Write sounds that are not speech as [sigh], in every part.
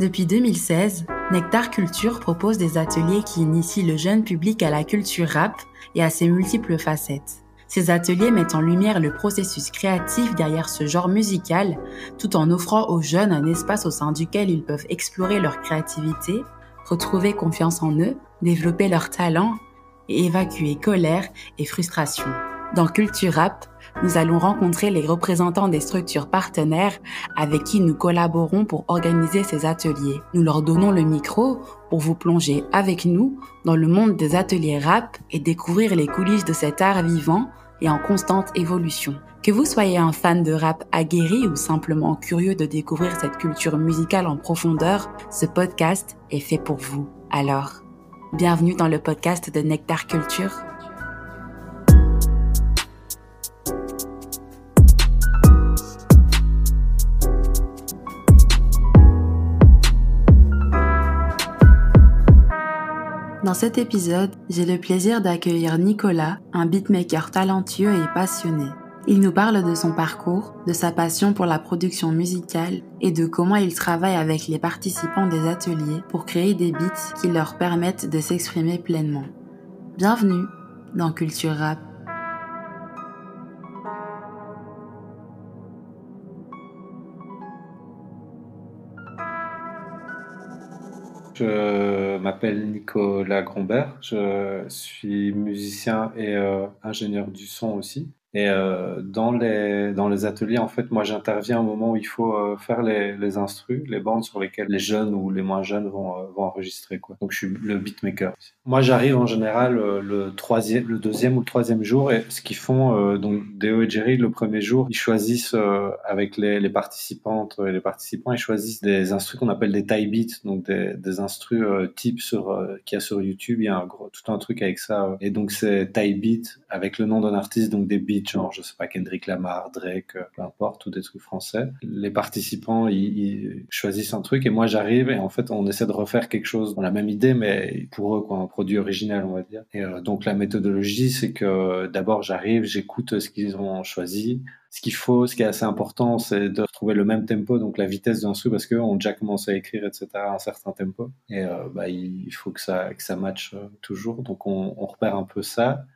Depuis 2016, Nectar Culture propose des ateliers qui initient le jeune public à la culture rap et à ses multiples facettes. Ces ateliers mettent en lumière le processus créatif derrière ce genre musical, tout en offrant aux jeunes un espace au sein duquel ils peuvent explorer leur créativité, retrouver confiance en eux, développer leurs talents et évacuer colère et frustration. Dans Culture Rap, nous allons rencontrer les représentants des structures partenaires avec qui nous collaborons pour organiser ces ateliers. Nous leur donnons le micro pour vous plonger avec nous dans le monde des ateliers rap et découvrir les coulisses de cet art vivant et en constante évolution. Que vous soyez un fan de rap aguerri ou simplement curieux de découvrir cette culture musicale en profondeur, ce podcast est fait pour vous. Alors, bienvenue dans le podcast de Nectar Culture. Dans cet épisode, j'ai le plaisir d'accueillir Nicolas, un beatmaker talentueux et passionné. Il nous parle de son parcours, de sa passion pour la production musicale et de comment il travaille avec les participants des ateliers pour créer des beats qui leur permettent de s'exprimer pleinement. Bienvenue dans Culture Rap. Je m'appelle Nicolas Grombert, je suis musicien et euh, ingénieur du son aussi. Et euh, dans les dans les ateliers, en fait, moi, j'interviens au moment où il faut euh, faire les les instrus, les bandes sur lesquelles les jeunes ou les moins jeunes vont euh, vont enregistrer quoi. Donc, je suis le beatmaker. Moi, j'arrive en général euh, le troisième, le deuxième ou le troisième jour, et ce qu'ils font, euh, donc Deo et Jerry, le premier jour, ils choisissent avec les les participantes et les participants, ils choisissent des instrus qu'on appelle des tie beats, donc des des instrus type sur qu'il y a sur YouTube. Il y a un gros tout un truc avec ça, et donc c'est tie beat avec le nom d'un artiste, donc des beats genre, je sais pas, Kendrick Lamar, Drake, euh, peu importe, ou des trucs français. Les participants, ils, choisissent un truc et moi j'arrive et en fait on essaie de refaire quelque chose dans la même idée, mais pour eux, quoi, un produit original, on va dire. Et euh, donc la méthodologie, c'est que d'abord j'arrive, j'écoute ce qu'ils ont choisi. Ce qu'il faut, ce qui est assez important, c'est de retrouver le même tempo, donc la vitesse d'un sou, parce qu'eux ont déjà commencé à écrire, etc., à un certain tempo. Et euh, bah, il faut que ça, que ça matche toujours. Donc on, on repère un peu ça.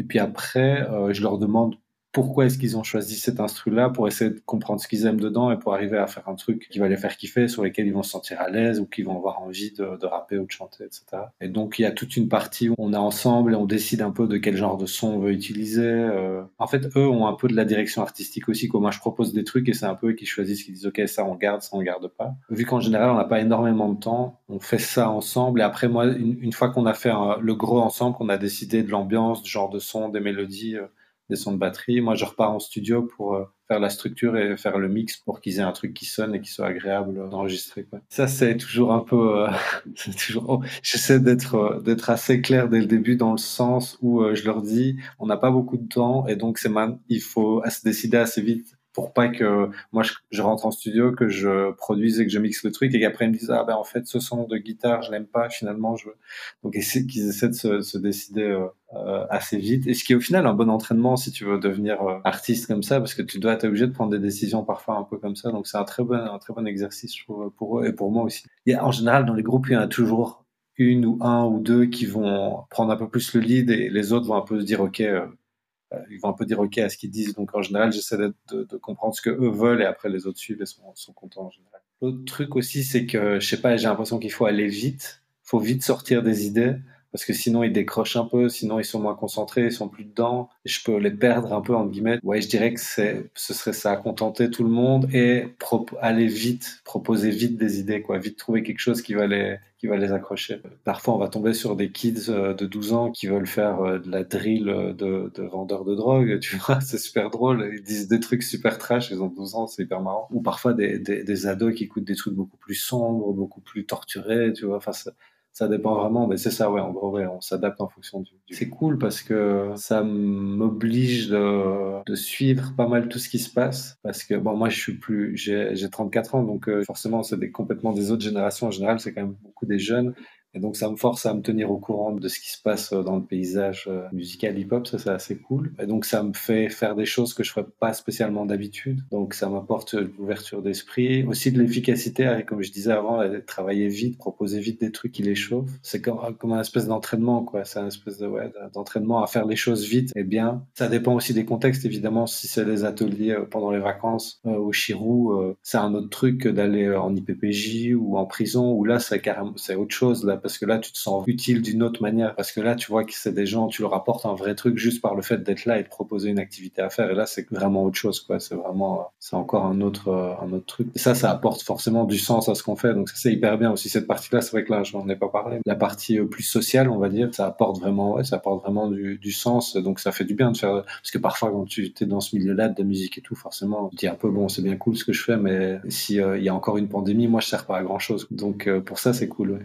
Et puis après, euh, je leur demande pourquoi est-ce qu'ils ont choisi cet instru-là pour essayer de comprendre ce qu'ils aiment dedans et pour arriver à faire un truc qui va les faire kiffer, sur lesquels ils vont se sentir à l'aise ou qui vont avoir envie de, de, rapper ou de chanter, etc. Et donc il y a toute une partie où on est ensemble et on décide un peu de quel genre de son on veut utiliser. Euh. En fait, eux ont un peu de la direction artistique aussi. Quoi. Moi, je propose des trucs et c'est un peu eux qui choisissent, qui disent ok ça on garde, ça on garde pas. Vu qu'en général on n'a pas énormément de temps, on fait ça ensemble et après moi une, fois qu'on a fait un, le gros ensemble, qu'on a décidé de l'ambiance, du genre de son, des mélodies. Euh, des sons de batterie. Moi, je repars en studio pour euh, faire la structure et faire le mix pour qu'ils aient un truc qui sonne et qui soit agréable d'enregistrer. Ça, c'est toujours un peu. Euh, [laughs] toujours. Oh, j'essaie d'être euh, d'être assez clair dès le début dans le sens où je leur dis, on n'a pas beaucoup de temps et donc c'est man... il faut se décider assez vite pour pas que moi je, je, rentre en studio, que je produise et que je mixe le truc et qu'après ils me disent ah ben en fait ce son de guitare je l'aime pas finalement je veux. Donc qu'ils essaient de se, se décider euh, euh, assez vite. Et ce qui est au final un bon entraînement si tu veux devenir euh, artiste comme ça parce que tu dois être obligé de prendre des décisions parfois un peu comme ça. Donc c'est un très bon un très bon exercice pour eux et pour moi aussi. A, en général dans les groupes il y en a toujours une ou un ou deux qui vont prendre un peu plus le lead et les autres vont un peu se dire ok euh, ils vont un peu dire ok à ce qu'ils disent. Donc en général, j'essaie de, de, comprendre ce que eux veulent et après les autres suivent et sont, sont contents en général. L'autre truc aussi, c'est que je sais pas, j'ai l'impression qu'il faut aller vite. Faut vite sortir des idées parce que sinon ils décrochent un peu, sinon ils sont moins concentrés, ils sont plus dedans. Je peux les perdre un peu entre guillemets. Ouais, je dirais que c'est, ce serait ça, contenter tout le monde et aller vite, proposer vite des idées, quoi, vite trouver quelque chose qui va les, qui va les accrocher. Parfois, on va tomber sur des kids euh, de 12 ans qui veulent faire euh, de la drill de, de vendeurs de drogue, tu vois, [laughs] c'est super drôle. Ils disent des trucs super trash, ils ont 12 ans, c'est hyper marrant. Ou parfois des, des, des ados qui écoutent des trucs beaucoup plus sombres, beaucoup plus torturés, tu vois. Enfin, ça dépend vraiment, mais c'est ça, ouais, en ouais, on s'adapte en fonction du. C'est cool parce que ça m'oblige de, de, suivre pas mal tout ce qui se passe. Parce que, bon, moi, je suis plus, j'ai 34 ans, donc euh, forcément, c'est des, complètement des autres générations. En général, c'est quand même beaucoup des jeunes. Et donc ça me force à me tenir au courant de ce qui se passe dans le paysage euh, musical hip-hop, ça c'est assez cool. Et donc ça me fait faire des choses que je ferais pas spécialement d'habitude. Donc ça m'apporte l'ouverture d'esprit, aussi de l'efficacité, comme je disais avant, travailler vite, proposer vite des trucs qui les chauffent. C'est comme, comme un espèce d'entraînement, quoi. C'est un espèce de, ouais, d'entraînement à faire les choses vite et bien. Ça dépend aussi des contextes, évidemment. Si c'est des ateliers euh, pendant les vacances euh, au Chirou, c'est un autre truc que d'aller en IPPJ ou en prison, où là c'est carrément, c'est autre chose, là parce que là, tu te sens utile d'une autre manière. Parce que là, tu vois que c'est des gens, tu leur apportes un vrai truc juste par le fait d'être là et de proposer une activité à faire. Et là, c'est vraiment autre chose, quoi. C'est vraiment, c'est encore un autre, euh, un autre truc. Et ça, ça apporte forcément du sens à ce qu'on fait. Donc, c'est hyper bien aussi cette partie-là. C'est vrai que là, j'en ai pas parlé. La partie euh, plus sociale, on va dire, ça apporte vraiment, ça apporte vraiment du, sens. Donc, ça fait du bien de faire, parce que parfois, quand tu es dans ce milieu-là de la musique et tout, forcément, tu dis un peu, bon, c'est bien cool ce que je fais, mais si euh, y a encore une pandémie, moi, je sers pas à grand chose. Donc, pour ça, c'est cool.